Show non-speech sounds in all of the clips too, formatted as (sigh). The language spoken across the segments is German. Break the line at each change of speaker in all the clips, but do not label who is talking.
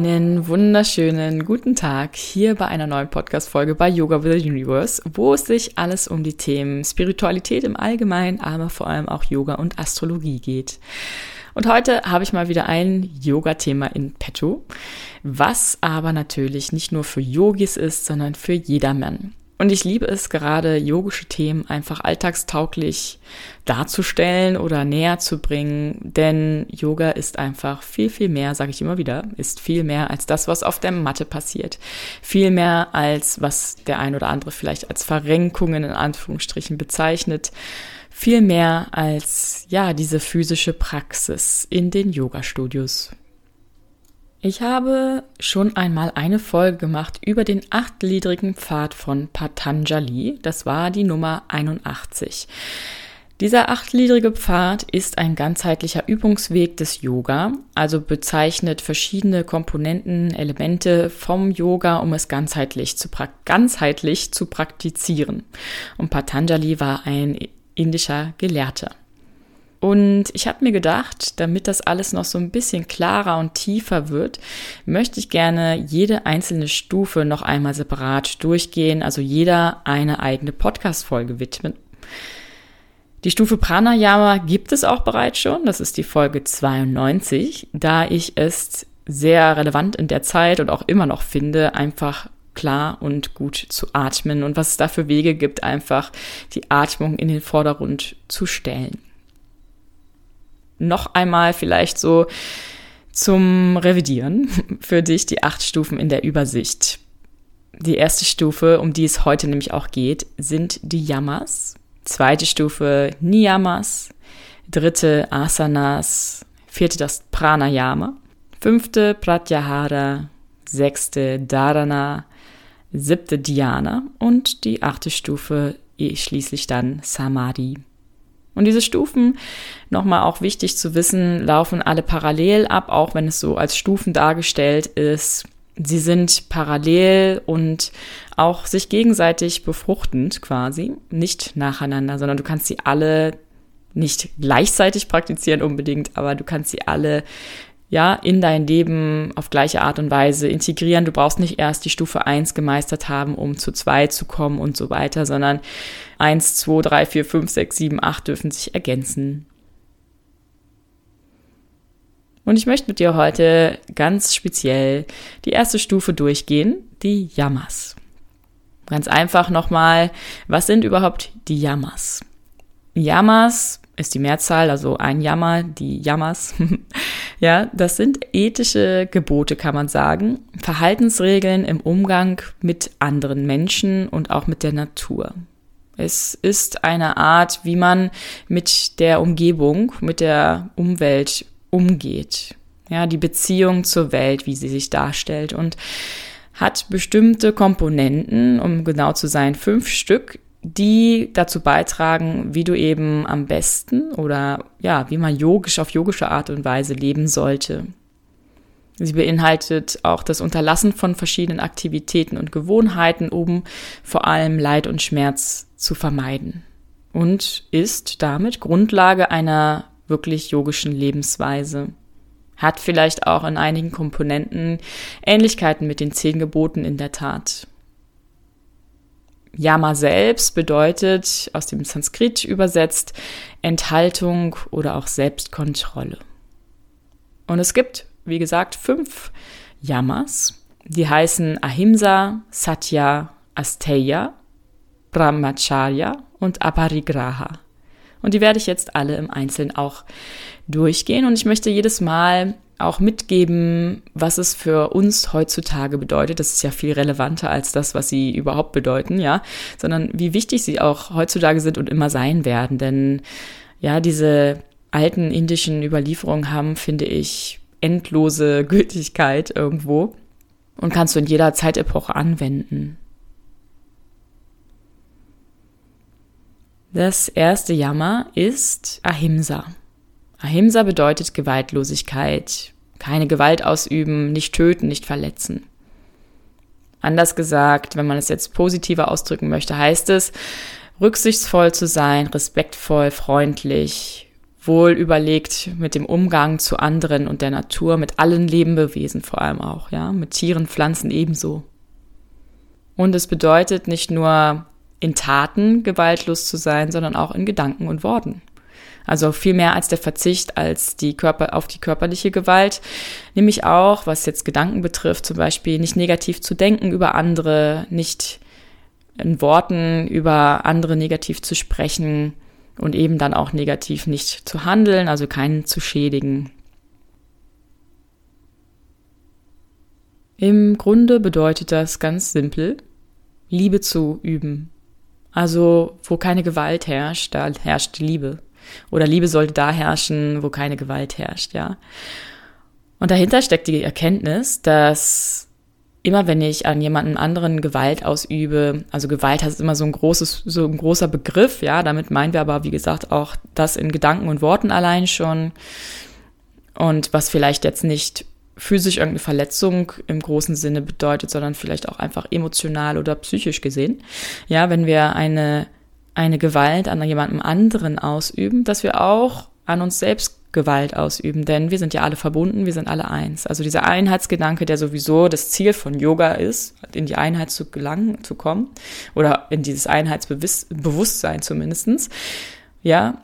Einen wunderschönen guten Tag hier bei einer neuen Podcast-Folge bei Yoga with the Universe, wo es sich alles um die Themen Spiritualität im Allgemeinen, aber vor allem auch Yoga und Astrologie geht. Und heute habe ich mal wieder ein Yoga-Thema in petto, was aber natürlich nicht nur für Yogis ist, sondern für jedermann. Und ich liebe es gerade, yogische Themen einfach alltagstauglich darzustellen oder näher zu bringen, denn Yoga ist einfach viel, viel mehr, sage ich immer wieder, ist viel mehr als das, was auf der Matte passiert. Viel mehr als was der ein oder andere vielleicht als Verrenkungen in Anführungsstrichen bezeichnet. Viel mehr als, ja, diese physische Praxis in den Yoga-Studios. Ich habe schon einmal eine Folge gemacht über den achtgliedrigen Pfad von Patanjali. Das war die Nummer 81. Dieser achtgliedrige Pfad ist ein ganzheitlicher Übungsweg des Yoga, also bezeichnet verschiedene Komponenten, Elemente vom Yoga, um es ganzheitlich zu, ganzheitlich zu praktizieren. Und Patanjali war ein indischer Gelehrter. Und ich habe mir gedacht, damit das alles noch so ein bisschen klarer und tiefer wird, möchte ich gerne jede einzelne Stufe noch einmal separat durchgehen, also jeder eine eigene Podcast-Folge widmen. Die Stufe Pranayama gibt es auch bereits schon, das ist die Folge 92, da ich es sehr relevant in der Zeit und auch immer noch finde, einfach klar und gut zu atmen und was es da für Wege gibt, einfach die Atmung in den Vordergrund zu stellen noch einmal vielleicht so zum Revidieren (laughs) für dich die acht Stufen in der Übersicht. Die erste Stufe, um die es heute nämlich auch geht, sind die Yamas. Zweite Stufe Niyamas. Dritte Asanas. Vierte das Pranayama. Fünfte Pratyahara. Sechste Dharana. Siebte Dhyana. Und die achte Stufe schließlich dann Samadhi. Und diese Stufen, nochmal auch wichtig zu wissen, laufen alle parallel ab, auch wenn es so als Stufen dargestellt ist. Sie sind parallel und auch sich gegenseitig befruchtend quasi, nicht nacheinander, sondern du kannst sie alle nicht gleichzeitig praktizieren unbedingt, aber du kannst sie alle ja, in dein Leben auf gleiche Art und Weise integrieren. Du brauchst nicht erst die Stufe 1 gemeistert haben, um zu 2 zu kommen und so weiter, sondern 1, 2, 3, 4, 5, 6, 7, 8 dürfen sich ergänzen. Und ich möchte mit dir heute ganz speziell die erste Stufe durchgehen, die Yamas. Ganz einfach nochmal, was sind überhaupt die Yamas? Yamas ist die Mehrzahl, also ein Yama, die Yamas. (laughs) ja, das sind ethische Gebote, kann man sagen. Verhaltensregeln im Umgang mit anderen Menschen und auch mit der Natur. Es ist eine Art, wie man mit der Umgebung, mit der Umwelt umgeht. Ja, die Beziehung zur Welt, wie sie sich darstellt und hat bestimmte Komponenten, um genau zu sein, fünf Stück, die dazu beitragen, wie du eben am besten oder ja, wie man yogisch auf yogische Art und Weise leben sollte. Sie beinhaltet auch das Unterlassen von verschiedenen Aktivitäten und Gewohnheiten, um vor allem Leid und Schmerz zu vermeiden. Und ist damit Grundlage einer wirklich yogischen Lebensweise. Hat vielleicht auch in einigen Komponenten Ähnlichkeiten mit den zehn Geboten in der Tat. Yama selbst bedeutet aus dem Sanskrit übersetzt Enthaltung oder auch Selbstkontrolle. Und es gibt, wie gesagt, fünf Yamas. Die heißen Ahimsa, Satya, Asteya, Brahmacharya und Aparigraha. Und die werde ich jetzt alle im Einzelnen auch durchgehen. Und ich möchte jedes Mal auch mitgeben, was es für uns heutzutage bedeutet. Das ist ja viel relevanter als das, was sie überhaupt bedeuten, ja, sondern wie wichtig sie auch heutzutage sind und immer sein werden. Denn ja, diese alten indischen Überlieferungen haben, finde ich, endlose (laughs) Gültigkeit irgendwo und kannst du in jeder Zeitepoche anwenden. Das erste Yama ist Ahimsa. Ahimsa bedeutet Gewaltlosigkeit, keine Gewalt ausüben, nicht töten, nicht verletzen. Anders gesagt, wenn man es jetzt positiver ausdrücken möchte, heißt es, rücksichtsvoll zu sein, respektvoll, freundlich, wohl überlegt mit dem Umgang zu anderen und der Natur, mit allen Lebewesen vor allem auch, ja, mit Tieren, Pflanzen ebenso. Und es bedeutet nicht nur in Taten gewaltlos zu sein, sondern auch in Gedanken und Worten. Also viel mehr als der Verzicht als die Körper, auf die körperliche Gewalt, nämlich auch, was jetzt Gedanken betrifft, zum Beispiel nicht negativ zu denken über andere, nicht in Worten über andere negativ zu sprechen und eben dann auch negativ nicht zu handeln, also keinen zu schädigen. Im Grunde bedeutet das ganz simpel, Liebe zu üben. Also wo keine Gewalt herrscht, da herrscht Liebe. Oder Liebe sollte da herrschen, wo keine Gewalt herrscht, ja. Und dahinter steckt die Erkenntnis, dass immer wenn ich an jemanden anderen Gewalt ausübe, also Gewalt ist immer so ein großes, so ein großer Begriff, ja, damit meinen wir aber, wie gesagt, auch das in Gedanken und Worten allein schon. Und was vielleicht jetzt nicht physisch irgendeine Verletzung im großen Sinne bedeutet, sondern vielleicht auch einfach emotional oder psychisch gesehen. Ja, wenn wir eine, eine Gewalt an jemandem anderen ausüben, dass wir auch an uns selbst Gewalt ausüben, denn wir sind ja alle verbunden, wir sind alle eins. Also dieser Einheitsgedanke, der sowieso das Ziel von Yoga ist, in die Einheit zu gelangen, zu kommen, oder in dieses Einheitsbewusstsein zumindestens, ja,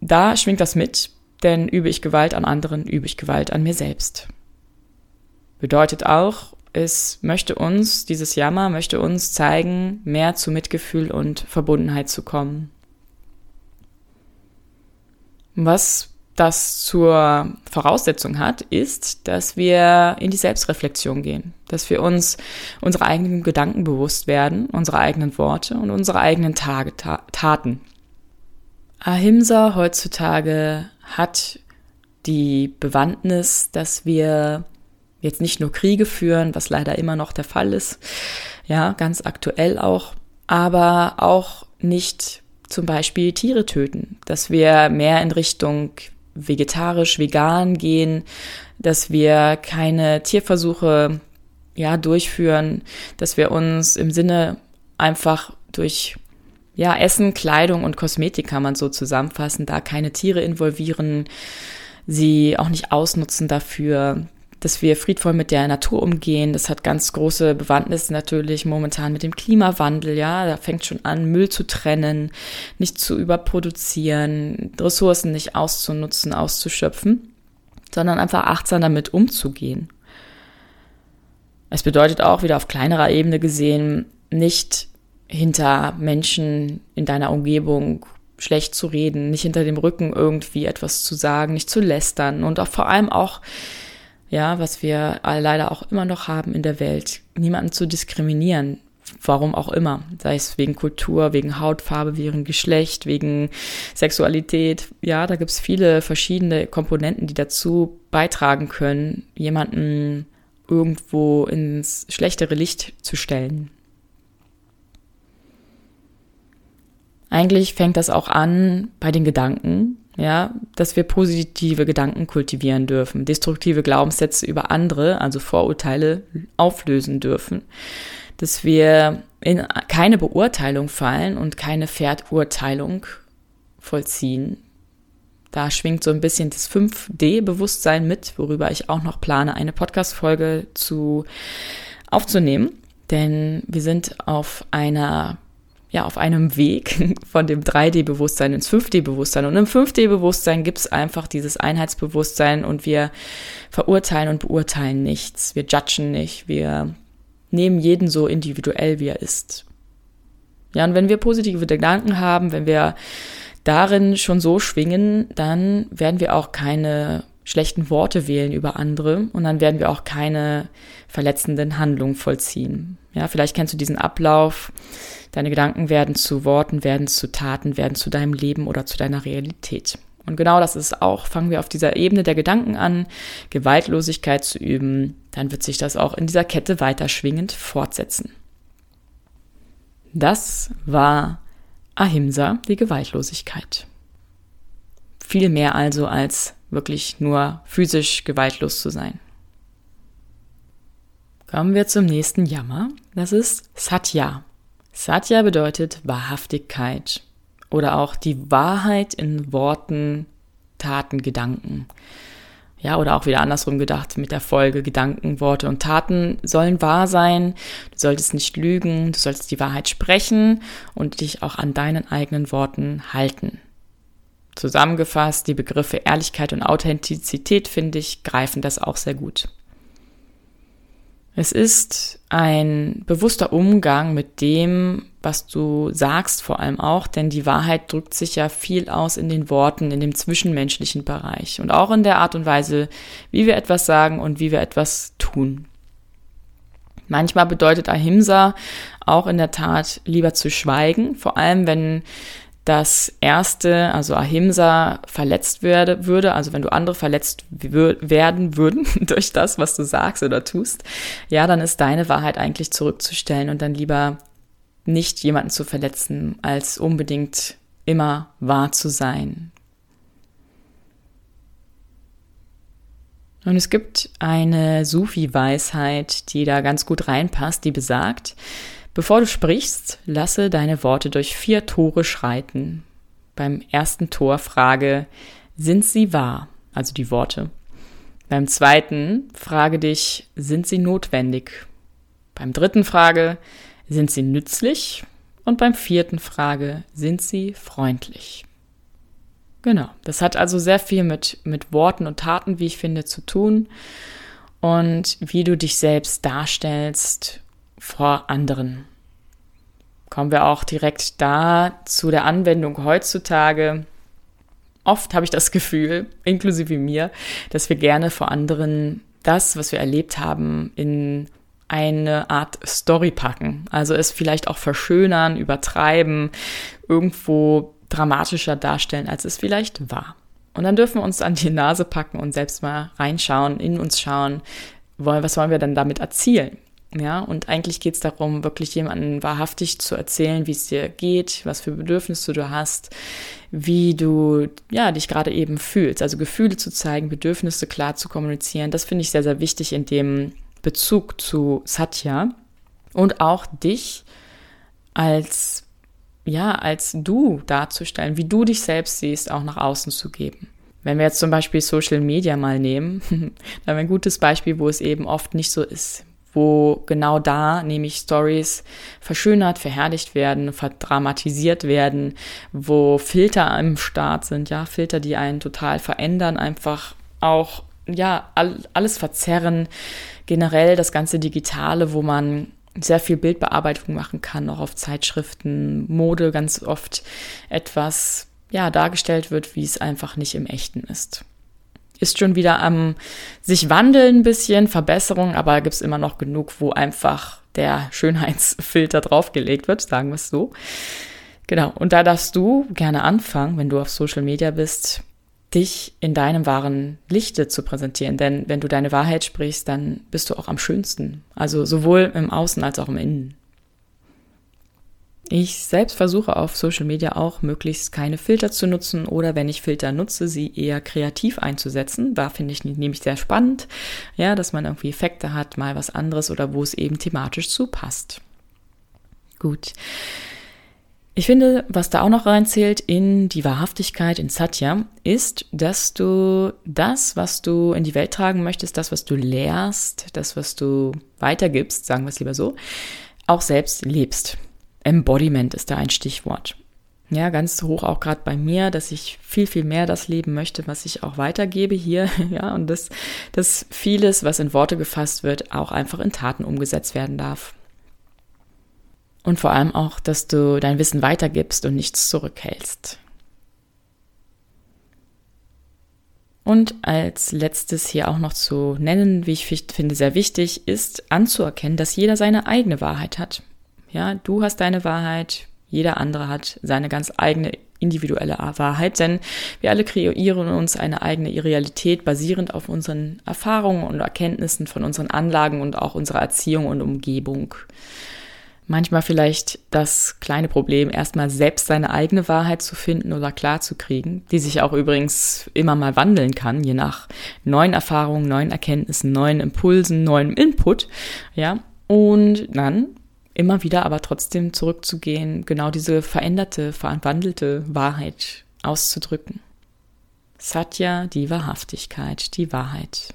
da schwingt das mit, denn übe ich Gewalt an anderen, übe ich Gewalt an mir selbst. Bedeutet auch, es möchte uns, dieses Jammer möchte uns zeigen, mehr zu Mitgefühl und Verbundenheit zu kommen. Was das zur Voraussetzung hat, ist, dass wir in die Selbstreflexion gehen, dass wir uns unsere eigenen Gedanken bewusst werden, unsere eigenen Worte und unsere eigenen Tage, Taten. Ahimsa heutzutage hat die Bewandtnis, dass wir jetzt nicht nur Kriege führen, was leider immer noch der Fall ist, ja, ganz aktuell auch, aber auch nicht zum Beispiel Tiere töten, dass wir mehr in Richtung vegetarisch, vegan gehen, dass wir keine Tierversuche ja durchführen, dass wir uns im Sinne einfach durch ja Essen, Kleidung und Kosmetik kann man so zusammenfassen, da keine Tiere involvieren, sie auch nicht ausnutzen dafür, dass wir friedvoll mit der Natur umgehen. Das hat ganz große Bewandtnis natürlich momentan mit dem Klimawandel. Ja, da fängt schon an, Müll zu trennen, nicht zu überproduzieren, Ressourcen nicht auszunutzen, auszuschöpfen, sondern einfach achtsam damit umzugehen. Es bedeutet auch wieder auf kleinerer Ebene gesehen, nicht hinter Menschen in deiner Umgebung schlecht zu reden, nicht hinter dem Rücken irgendwie etwas zu sagen, nicht zu lästern und auch vor allem auch ja, was wir leider auch immer noch haben in der Welt, niemanden zu diskriminieren, warum auch immer, sei es wegen Kultur, wegen Hautfarbe, wegen Geschlecht, wegen Sexualität. Ja, da gibt's viele verschiedene Komponenten, die dazu beitragen können, jemanden irgendwo ins schlechtere Licht zu stellen. Eigentlich fängt das auch an bei den Gedanken, ja, dass wir positive Gedanken kultivieren dürfen, destruktive Glaubenssätze über andere, also Vorurteile auflösen dürfen, dass wir in keine Beurteilung fallen und keine Verurteilung vollziehen. Da schwingt so ein bisschen das 5D-Bewusstsein mit, worüber ich auch noch plane, eine Podcast-Folge zu aufzunehmen. Denn wir sind auf einer ja auf einem Weg (laughs) von dem 3D-Bewusstsein ins 5D-Bewusstsein. Und im 5D-Bewusstsein gibt es einfach dieses Einheitsbewusstsein und wir verurteilen und beurteilen nichts. Wir judgen nicht. Wir nehmen jeden so individuell, wie er ist. Ja, und wenn wir positive Gedanken haben, wenn wir darin schon so schwingen, dann werden wir auch keine schlechten Worte wählen über andere und dann werden wir auch keine verletzenden Handlungen vollziehen. Ja, vielleicht kennst du diesen Ablauf. Deine Gedanken werden zu Worten, werden zu Taten, werden zu deinem Leben oder zu deiner Realität. Und genau das ist auch, fangen wir auf dieser Ebene der Gedanken an, Gewaltlosigkeit zu üben, dann wird sich das auch in dieser Kette weiter schwingend fortsetzen. Das war Ahimsa, die Gewaltlosigkeit. Viel mehr also als wirklich nur physisch gewaltlos zu sein. Kommen wir zum nächsten Jammer. Das ist Satya. Satya bedeutet Wahrhaftigkeit oder auch die Wahrheit in Worten Taten, Gedanken. Ja, oder auch wieder andersrum gedacht mit der Folge Gedanken, Worte und Taten sollen wahr sein. Du solltest nicht lügen, du solltest die Wahrheit sprechen und dich auch an deinen eigenen Worten halten. Zusammengefasst, die Begriffe Ehrlichkeit und Authentizität, finde ich, greifen das auch sehr gut. Es ist ein bewusster Umgang mit dem, was du sagst, vor allem auch, denn die Wahrheit drückt sich ja viel aus in den Worten, in dem zwischenmenschlichen Bereich und auch in der Art und Weise, wie wir etwas sagen und wie wir etwas tun. Manchmal bedeutet Ahimsa auch in der Tat lieber zu schweigen, vor allem wenn das erste, also Ahimsa, verletzt werde, würde, also wenn du andere verletzt werden würden (laughs) durch das, was du sagst oder tust, ja, dann ist deine Wahrheit eigentlich zurückzustellen und dann lieber nicht jemanden zu verletzen, als unbedingt immer wahr zu sein. Und es gibt eine Sufi-Weisheit, die da ganz gut reinpasst, die besagt, Bevor du sprichst, lasse deine Worte durch vier Tore schreiten. Beim ersten Tor frage, sind sie wahr? Also die Worte. Beim zweiten frage dich, sind sie notwendig? Beim dritten frage, sind sie nützlich? Und beim vierten frage, sind sie freundlich? Genau, das hat also sehr viel mit, mit Worten und Taten, wie ich finde, zu tun und wie du dich selbst darstellst vor anderen. Kommen wir auch direkt da zu der Anwendung heutzutage. Oft habe ich das Gefühl, (laughs) inklusive mir, dass wir gerne vor anderen das, was wir erlebt haben, in eine Art Story packen. Also es vielleicht auch verschönern, übertreiben, irgendwo dramatischer darstellen, als es vielleicht war. Und dann dürfen wir uns an die Nase packen und selbst mal reinschauen, in uns schauen, was wollen wir denn damit erzielen? Ja, und eigentlich geht es darum, wirklich jemanden wahrhaftig zu erzählen, wie es dir geht, was für Bedürfnisse du hast, wie du ja dich gerade eben fühlst. Also Gefühle zu zeigen, Bedürfnisse klar zu kommunizieren. Das finde ich sehr, sehr wichtig in dem Bezug zu Satya. Und auch dich als ja, als du darzustellen, wie du dich selbst siehst, auch nach außen zu geben. Wenn wir jetzt zum Beispiel Social Media mal nehmen, (laughs) dann ein gutes Beispiel, wo es eben oft nicht so ist wo genau da nämlich Stories verschönert, verherrlicht werden, verdramatisiert werden, wo Filter im Start sind, ja, Filter, die einen total verändern, einfach auch, ja, all, alles verzerren. Generell das ganze Digitale, wo man sehr viel Bildbearbeitung machen kann, auch auf Zeitschriften, Mode ganz oft etwas, ja, dargestellt wird, wie es einfach nicht im Echten ist ist schon wieder am sich wandeln ein bisschen, Verbesserung, aber gibt es immer noch genug, wo einfach der Schönheitsfilter draufgelegt wird, sagen wir es so. Genau, und da darfst du gerne anfangen, wenn du auf Social Media bist, dich in deinem wahren Lichte zu präsentieren. Denn wenn du deine Wahrheit sprichst, dann bist du auch am schönsten. Also sowohl im Außen als auch im Innen. Ich selbst versuche auf Social Media auch möglichst keine Filter zu nutzen oder wenn ich Filter nutze, sie eher kreativ einzusetzen. Da finde ich nämlich sehr spannend, ja, dass man irgendwie Effekte hat, mal was anderes oder wo es eben thematisch zu passt. Gut. Ich finde, was da auch noch reinzählt in die Wahrhaftigkeit in Satya, ist, dass du das, was du in die Welt tragen möchtest, das, was du lehrst, das, was du weitergibst, sagen wir es lieber so, auch selbst lebst. Embodiment ist da ein Stichwort. Ja, ganz hoch auch gerade bei mir, dass ich viel, viel mehr das leben möchte, was ich auch weitergebe hier, (laughs) ja, und dass, dass vieles, was in Worte gefasst wird, auch einfach in Taten umgesetzt werden darf. Und vor allem auch, dass du dein Wissen weitergibst und nichts zurückhältst. Und als letztes hier auch noch zu nennen, wie ich finde sehr wichtig, ist anzuerkennen, dass jeder seine eigene Wahrheit hat ja, du hast deine Wahrheit, jeder andere hat seine ganz eigene individuelle Wahrheit, denn wir alle kreieren uns eine eigene Realität basierend auf unseren Erfahrungen und Erkenntnissen von unseren Anlagen und auch unserer Erziehung und Umgebung. Manchmal vielleicht das kleine Problem, erstmal selbst seine eigene Wahrheit zu finden oder klar zu kriegen, die sich auch übrigens immer mal wandeln kann, je nach neuen Erfahrungen, neuen Erkenntnissen, neuen Impulsen, neuem Input, ja. Und dann immer wieder aber trotzdem zurückzugehen, genau diese veränderte, verwandelte Wahrheit auszudrücken. Satya, die Wahrhaftigkeit, die Wahrheit.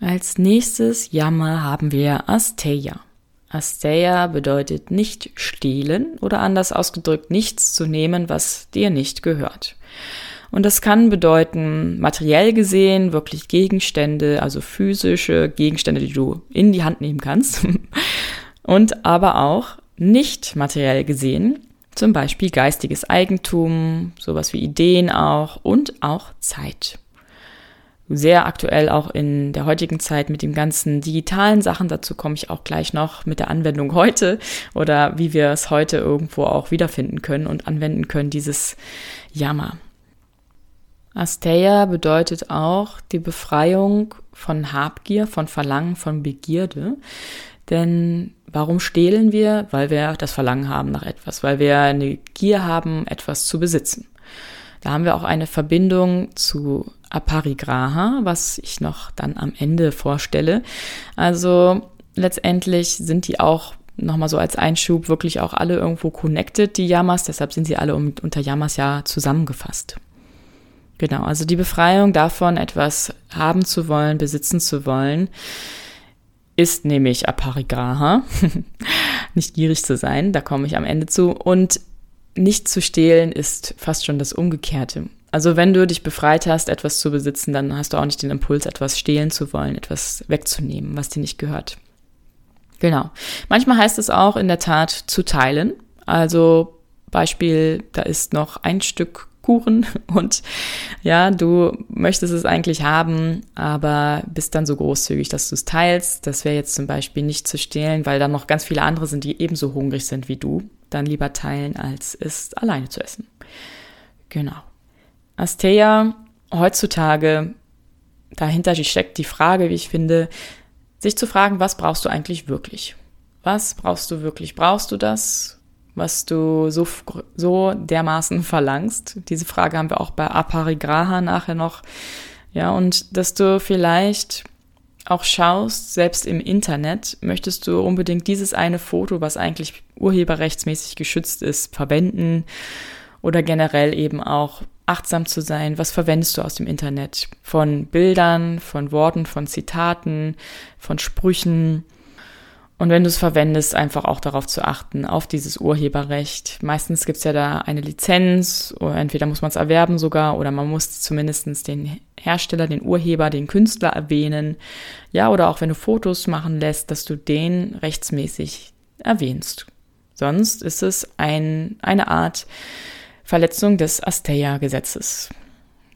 Als nächstes Yama haben wir Asteya. Asteya bedeutet nicht stehlen oder anders ausgedrückt nichts zu nehmen, was dir nicht gehört. Und das kann bedeuten, materiell gesehen, wirklich Gegenstände, also physische Gegenstände, die du in die Hand nehmen kannst. (laughs) Und aber auch nicht materiell gesehen, zum Beispiel geistiges Eigentum, sowas wie Ideen auch und auch Zeit. Sehr aktuell auch in der heutigen Zeit mit den ganzen digitalen Sachen. Dazu komme ich auch gleich noch mit der Anwendung heute oder wie wir es heute irgendwo auch wiederfinden können und anwenden können, dieses Yama. Asteya bedeutet auch die Befreiung von Habgier, von Verlangen, von Begierde. Denn warum stehlen wir? Weil wir das Verlangen haben nach etwas, weil wir eine Gier haben, etwas zu besitzen. Da haben wir auch eine Verbindung zu Aparigraha, was ich noch dann am Ende vorstelle. Also letztendlich sind die auch nochmal so als Einschub wirklich auch alle irgendwo connected, die Yamas. Deshalb sind sie alle unter Yamas ja zusammengefasst. Genau, also die Befreiung davon, etwas haben zu wollen, besitzen zu wollen, ist nämlich Aparigraha. (laughs) nicht gierig zu sein, da komme ich am Ende zu. Und nicht zu stehlen ist fast schon das Umgekehrte. Also wenn du dich befreit hast, etwas zu besitzen, dann hast du auch nicht den Impuls, etwas stehlen zu wollen, etwas wegzunehmen, was dir nicht gehört. Genau. Manchmal heißt es auch in der Tat zu teilen. Also Beispiel, da ist noch ein Stück Kuchen (laughs) und ja, du möchtest es eigentlich haben, aber bist dann so großzügig, dass du es teilst. Das wäre jetzt zum Beispiel nicht zu stehlen, weil dann noch ganz viele andere sind, die ebenso hungrig sind wie du. Dann lieber teilen, als es alleine zu essen. Genau. Asteya, heutzutage, dahinter steckt die Frage, wie ich finde, sich zu fragen, was brauchst du eigentlich wirklich? Was brauchst du wirklich? Brauchst du das? Was du so, so dermaßen verlangst. Diese Frage haben wir auch bei Aparigraha nachher noch. Ja, und dass du vielleicht auch schaust, selbst im Internet, möchtest du unbedingt dieses eine Foto, was eigentlich urheberrechtsmäßig geschützt ist, verwenden oder generell eben auch achtsam zu sein. Was verwendest du aus dem Internet? Von Bildern, von Worten, von Zitaten, von Sprüchen, und wenn du es verwendest, einfach auch darauf zu achten, auf dieses Urheberrecht. Meistens gibt's ja da eine Lizenz, oder entweder muss man es erwerben sogar, oder man muss zumindestens den Hersteller, den Urheber, den Künstler erwähnen. Ja, oder auch wenn du Fotos machen lässt, dass du den rechtsmäßig erwähnst. Sonst ist es ein, eine Art Verletzung des Asteya-Gesetzes.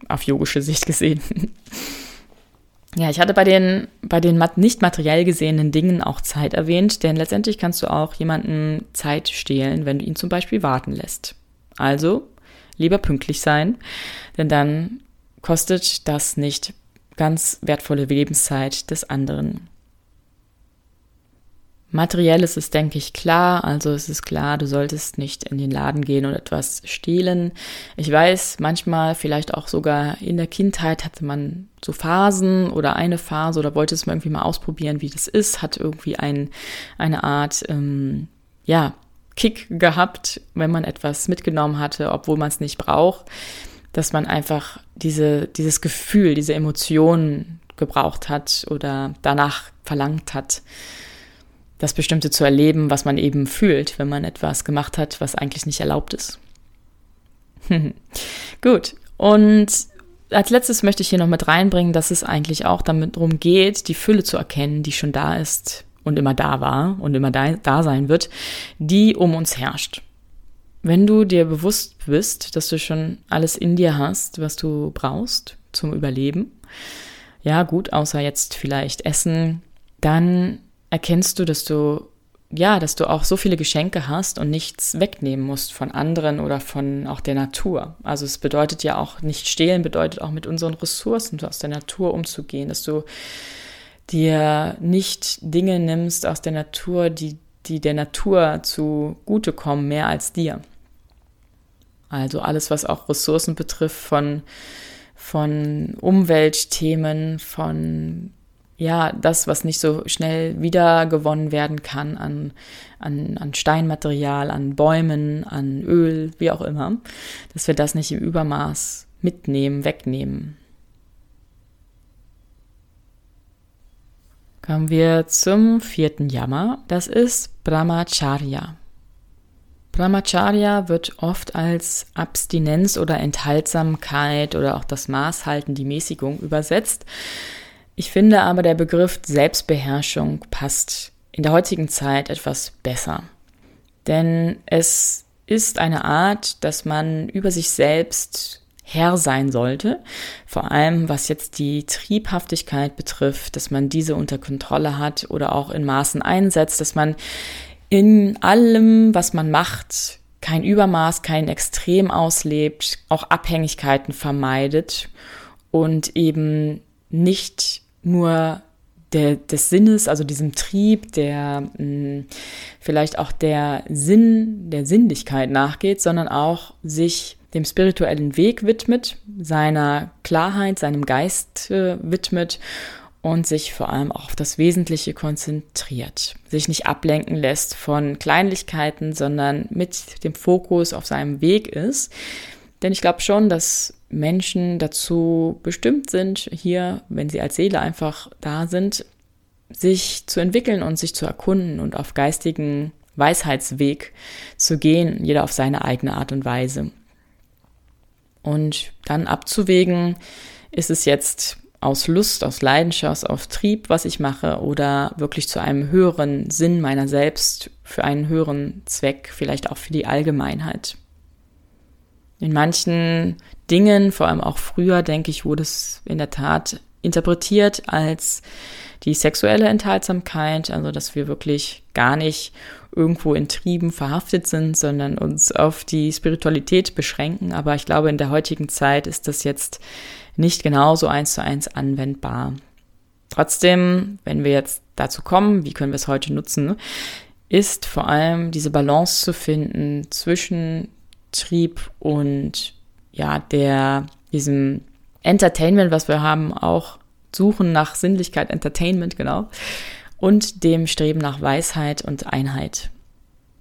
Auf yogische Sicht gesehen. (laughs) Ja, ich hatte bei den, bei den nicht materiell gesehenen Dingen auch Zeit erwähnt, denn letztendlich kannst du auch jemanden Zeit stehlen, wenn du ihn zum Beispiel warten lässt. Also lieber pünktlich sein, denn dann kostet das nicht ganz wertvolle Lebenszeit des anderen. Materiell ist es, denke ich, klar. Also es ist klar, du solltest nicht in den Laden gehen und etwas stehlen. Ich weiß, manchmal, vielleicht auch sogar in der Kindheit hatte man so Phasen oder eine Phase oder wollte es mal irgendwie mal ausprobieren, wie das ist, hat irgendwie ein, eine Art, ähm, ja, Kick gehabt, wenn man etwas mitgenommen hatte, obwohl man es nicht braucht, dass man einfach diese, dieses Gefühl, diese Emotionen gebraucht hat oder danach verlangt hat das Bestimmte zu erleben, was man eben fühlt, wenn man etwas gemacht hat, was eigentlich nicht erlaubt ist. (laughs) Gut. Und als letztes möchte ich hier noch mit reinbringen, dass es eigentlich auch damit darum geht, die Fülle zu erkennen, die schon da ist und immer da war und immer da, da sein wird, die um uns herrscht. Wenn du dir bewusst bist, dass du schon alles in dir hast, was du brauchst zum Überleben, ja gut, außer jetzt vielleicht Essen, dann erkennst du, dass du ja, dass du auch so viele Geschenke hast und nichts wegnehmen musst von anderen oder von auch der Natur. Also es bedeutet ja auch nicht stehlen, bedeutet auch mit unseren Ressourcen aus der Natur umzugehen, dass du dir nicht Dinge nimmst aus der Natur, die, die der Natur zugutekommen, mehr als dir. Also alles, was auch Ressourcen betrifft, von, von Umweltthemen, von ja, das, was nicht so schnell wiedergewonnen werden kann an, an, an Steinmaterial, an Bäumen, an Öl, wie auch immer, dass wir das nicht im Übermaß mitnehmen, wegnehmen. Kommen wir zum vierten Jammer. Das ist Brahmacharya. Brahmacharya wird oft als Abstinenz oder Enthaltsamkeit oder auch das Maßhalten, die Mäßigung übersetzt. Ich finde aber, der Begriff Selbstbeherrschung passt in der heutigen Zeit etwas besser. Denn es ist eine Art, dass man über sich selbst Herr sein sollte, vor allem was jetzt die Triebhaftigkeit betrifft, dass man diese unter Kontrolle hat oder auch in Maßen einsetzt, dass man in allem, was man macht, kein Übermaß, kein Extrem auslebt, auch Abhängigkeiten vermeidet und eben nicht nur der, des Sinnes, also diesem Trieb, der mh, hm, vielleicht auch der Sinn, der Sinnlichkeit nachgeht, sondern auch sich dem spirituellen Weg widmet, seiner Klarheit, seinem Geist äh, widmet und sich vor allem auch auf das Wesentliche konzentriert, sich nicht ablenken lässt von Kleinlichkeiten, sondern mit dem Fokus auf seinem Weg ist. Denn ich glaube schon, dass Menschen dazu bestimmt sind, hier, wenn sie als Seele einfach da sind, sich zu entwickeln und sich zu erkunden und auf geistigen Weisheitsweg zu gehen, jeder auf seine eigene Art und Weise. Und dann abzuwägen, ist es jetzt aus Lust, aus Leidenschaft, aus Trieb, was ich mache, oder wirklich zu einem höheren Sinn meiner selbst, für einen höheren Zweck, vielleicht auch für die Allgemeinheit. In manchen Dingen, vor allem auch früher, denke ich, wurde es in der Tat interpretiert als die sexuelle Enthaltsamkeit, also dass wir wirklich gar nicht irgendwo in Trieben verhaftet sind, sondern uns auf die Spiritualität beschränken. Aber ich glaube, in der heutigen Zeit ist das jetzt nicht genauso eins zu eins anwendbar. Trotzdem, wenn wir jetzt dazu kommen, wie können wir es heute nutzen, ist vor allem diese Balance zu finden zwischen Trieb und ja, der, diesem Entertainment, was wir haben, auch suchen nach Sinnlichkeit, Entertainment, genau, und dem Streben nach Weisheit und Einheit.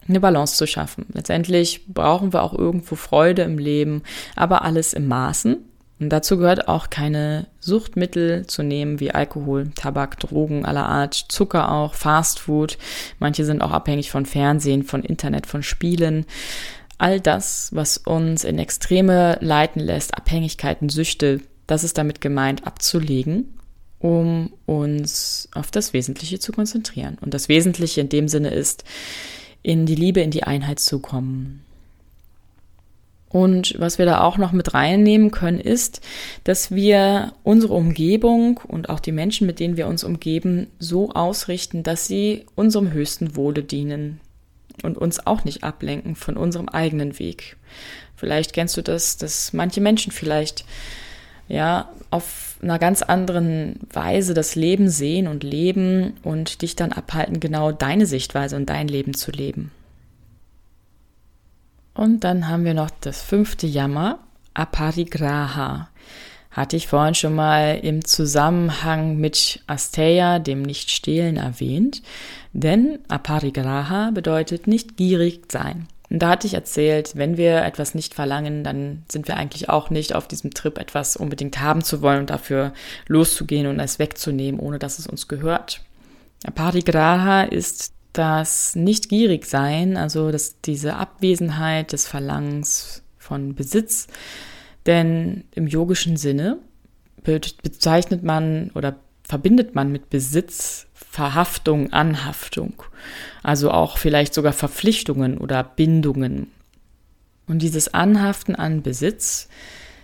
Eine Balance zu schaffen. Letztendlich brauchen wir auch irgendwo Freude im Leben, aber alles im Maßen. Und dazu gehört auch keine Suchtmittel zu nehmen wie Alkohol, Tabak, Drogen aller Art, Zucker auch, Fastfood. Manche sind auch abhängig von Fernsehen, von Internet, von Spielen. All das, was uns in Extreme leiten lässt, Abhängigkeiten, Süchte, das ist damit gemeint, abzulegen, um uns auf das Wesentliche zu konzentrieren. Und das Wesentliche in dem Sinne ist, in die Liebe, in die Einheit zu kommen. Und was wir da auch noch mit reinnehmen können, ist, dass wir unsere Umgebung und auch die Menschen, mit denen wir uns umgeben, so ausrichten, dass sie unserem höchsten Wohle dienen und uns auch nicht ablenken von unserem eigenen Weg. Vielleicht kennst du das, dass manche Menschen vielleicht ja auf einer ganz anderen Weise das Leben sehen und leben und dich dann abhalten, genau deine Sichtweise und dein Leben zu leben. Und dann haben wir noch das fünfte Jammer, Aparigraha. Hatte ich vorhin schon mal im Zusammenhang mit Asteya, dem Nicht-Stehlen, erwähnt. Denn Aparigraha bedeutet nicht gierig sein. Und da hatte ich erzählt, wenn wir etwas nicht verlangen, dann sind wir eigentlich auch nicht auf diesem Trip, etwas unbedingt haben zu wollen und dafür loszugehen und es wegzunehmen, ohne dass es uns gehört. Aparigraha ist das nicht gierig sein, also dass diese Abwesenheit des Verlangens von Besitz, denn im yogischen Sinne bezeichnet man oder verbindet man mit Besitz Verhaftung, Anhaftung, also auch vielleicht sogar Verpflichtungen oder Bindungen. Und dieses Anhaften an Besitz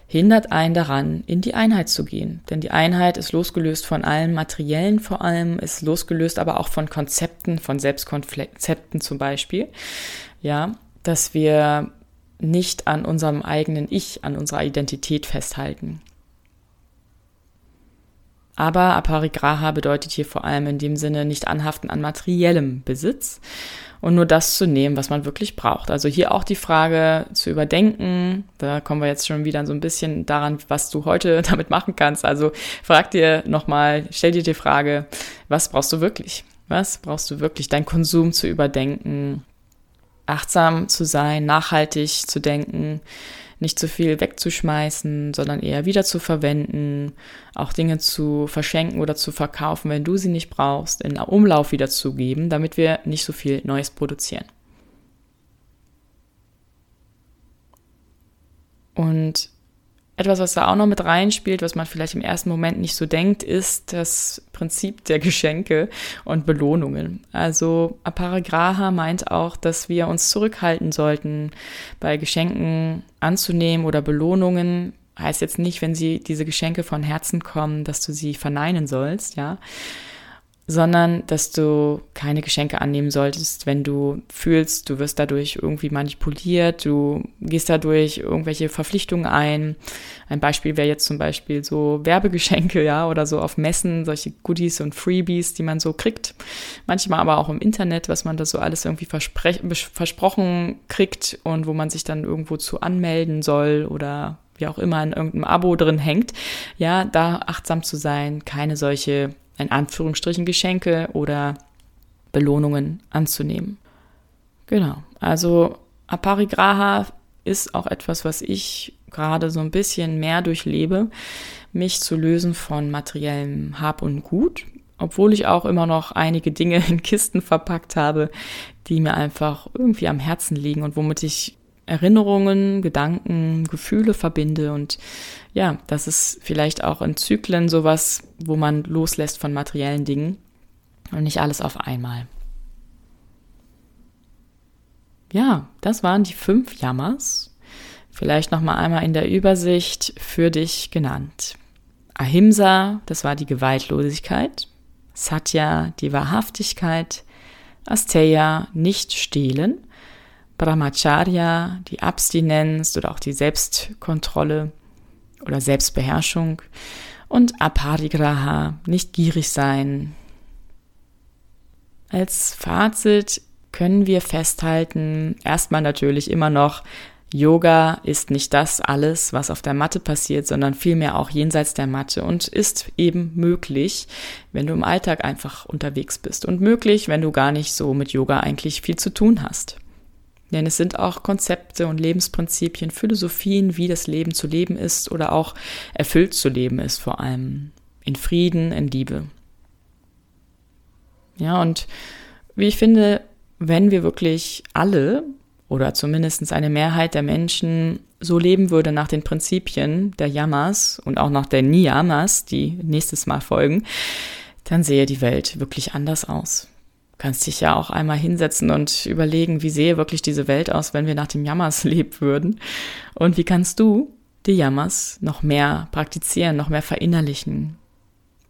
hindert einen daran, in die Einheit zu gehen. Denn die Einheit ist losgelöst von allem Materiellen vor allem, ist losgelöst aber auch von Konzepten, von Selbstkonzepten zum Beispiel. Ja, dass wir nicht an unserem eigenen Ich, an unserer Identität festhalten. Aber Aparigraha bedeutet hier vor allem in dem Sinne nicht anhaften an materiellem Besitz und nur das zu nehmen, was man wirklich braucht. Also hier auch die Frage zu überdenken. Da kommen wir jetzt schon wieder so ein bisschen daran, was du heute (laughs) damit machen kannst. Also frag dir nochmal, stell dir die Frage, was brauchst du wirklich? Was brauchst du wirklich? Dein Konsum zu überdenken. Achtsam zu sein, nachhaltig zu denken, nicht zu viel wegzuschmeißen, sondern eher wieder zu verwenden, auch Dinge zu verschenken oder zu verkaufen, wenn du sie nicht brauchst, in Umlauf wieder zu geben, damit wir nicht so viel Neues produzieren. Und etwas, was da auch noch mit reinspielt, was man vielleicht im ersten Moment nicht so denkt, ist das Prinzip der Geschenke und Belohnungen. Also Aparigraha meint auch, dass wir uns zurückhalten sollten, bei Geschenken anzunehmen oder Belohnungen. Heißt jetzt nicht, wenn sie diese Geschenke von Herzen kommen, dass du sie verneinen sollst, ja sondern dass du keine Geschenke annehmen solltest, wenn du fühlst, du wirst dadurch irgendwie manipuliert, du gehst dadurch irgendwelche Verpflichtungen ein. Ein Beispiel wäre jetzt zum Beispiel so Werbegeschenke, (laughs) ja, oder so auf Messen, solche Goodies und Freebies, die man so kriegt. Manchmal aber auch im Internet, was man da so alles irgendwie versprochen kriegt und wo man sich dann irgendwo zu anmelden soll oder wie auch immer in irgendeinem Abo drin hängt. Ja, da achtsam zu sein, keine solche in Anführungsstrichen Geschenke oder Belohnungen anzunehmen. Genau, also Aparigraha ist auch etwas, was ich gerade so ein bisschen mehr durchlebe, mich zu lösen von materiellem Hab und Gut, obwohl ich auch immer noch einige Dinge (laughs) in Kisten verpackt habe, die mir einfach irgendwie am Herzen liegen und womit ich Erinnerungen, Gedanken, Gefühle verbinde und ja, das ist vielleicht auch in Zyklen sowas, wo man loslässt von materiellen Dingen und nicht alles auf einmal. Ja, das waren die fünf Jammers. Vielleicht noch mal einmal in der Übersicht für dich genannt. Ahimsa, das war die Gewaltlosigkeit. Satya, die Wahrhaftigkeit. Asteya, nicht stehlen. Brahmacharya, die Abstinenz oder auch die Selbstkontrolle oder Selbstbeherrschung und Aparigraha, nicht gierig sein. Als Fazit können wir festhalten, erstmal natürlich immer noch, Yoga ist nicht das alles, was auf der Matte passiert, sondern vielmehr auch jenseits der Matte und ist eben möglich, wenn du im Alltag einfach unterwegs bist und möglich, wenn du gar nicht so mit Yoga eigentlich viel zu tun hast. Denn es sind auch Konzepte und Lebensprinzipien, Philosophien, wie das Leben zu leben ist oder auch erfüllt zu leben ist, vor allem in Frieden, in Liebe. Ja, und wie ich finde, wenn wir wirklich alle oder zumindest eine Mehrheit der Menschen so leben würde nach den Prinzipien der Yamas und auch nach der Niyamas, die nächstes Mal folgen, dann sähe die Welt wirklich anders aus kannst dich ja auch einmal hinsetzen und überlegen, wie sehe wirklich diese Welt aus, wenn wir nach dem Jammers (laughs) leben würden. Und wie kannst du die Jammers noch mehr praktizieren, noch mehr verinnerlichen.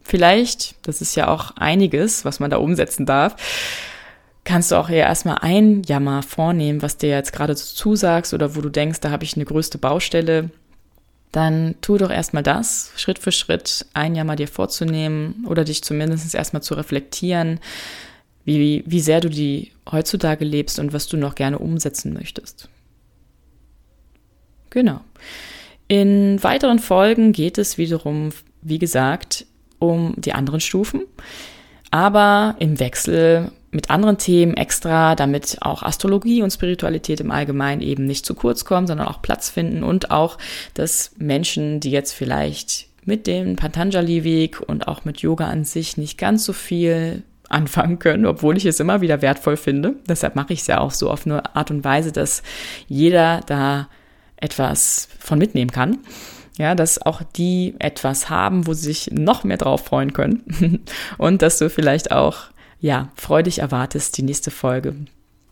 Vielleicht, das ist ja auch einiges, was man da umsetzen darf, kannst du auch eher erstmal ein Jammer vornehmen, was dir jetzt gerade zusagst oder wo du denkst, da habe ich eine größte Baustelle. Dann tu doch erstmal das, Schritt für Schritt ein Jammer dir vorzunehmen oder dich zumindest erstmal zu reflektieren, wie, wie sehr du die heutzutage lebst und was du noch gerne umsetzen möchtest. Genau. In weiteren Folgen geht es wiederum, wie gesagt, um die anderen Stufen, aber im Wechsel mit anderen Themen extra, damit auch Astrologie und Spiritualität im Allgemeinen eben nicht zu kurz kommen, sondern auch Platz finden und auch, dass Menschen, die jetzt vielleicht mit dem Patanjali-Weg und auch mit Yoga an sich nicht ganz so viel anfangen können, obwohl ich es immer wieder wertvoll finde. Deshalb mache ich es ja auch so auf eine Art und Weise, dass jeder da etwas von mitnehmen kann. Ja, dass auch die etwas haben, wo sie sich noch mehr drauf freuen können. (laughs) und dass du vielleicht auch, ja, freudig erwartest die nächste Folge.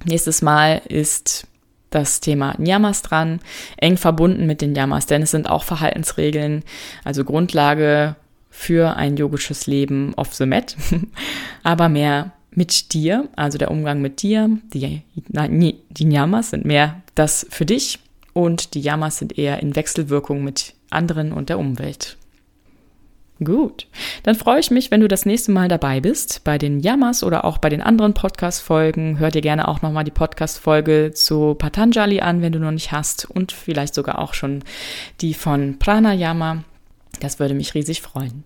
Nächstes Mal ist das Thema Nyamas dran, eng verbunden mit den Nyamas, denn es sind auch Verhaltensregeln, also Grundlage für ein yogisches Leben off the mat, (laughs) aber mehr mit dir, also der Umgang mit dir. Die, die Yamas sind mehr das für dich und die Yamas sind eher in Wechselwirkung mit anderen und der Umwelt. Gut, dann freue ich mich, wenn du das nächste Mal dabei bist bei den Yamas oder auch bei den anderen Podcast-Folgen. Hör dir gerne auch nochmal die Podcast-Folge zu Patanjali an, wenn du noch nicht hast und vielleicht sogar auch schon die von Pranayama. Das würde mich riesig freuen.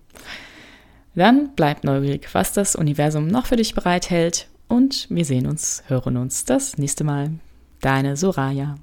Dann bleib neugierig, was das Universum noch für dich bereithält und wir sehen uns, hören uns das nächste Mal. Deine Soraya.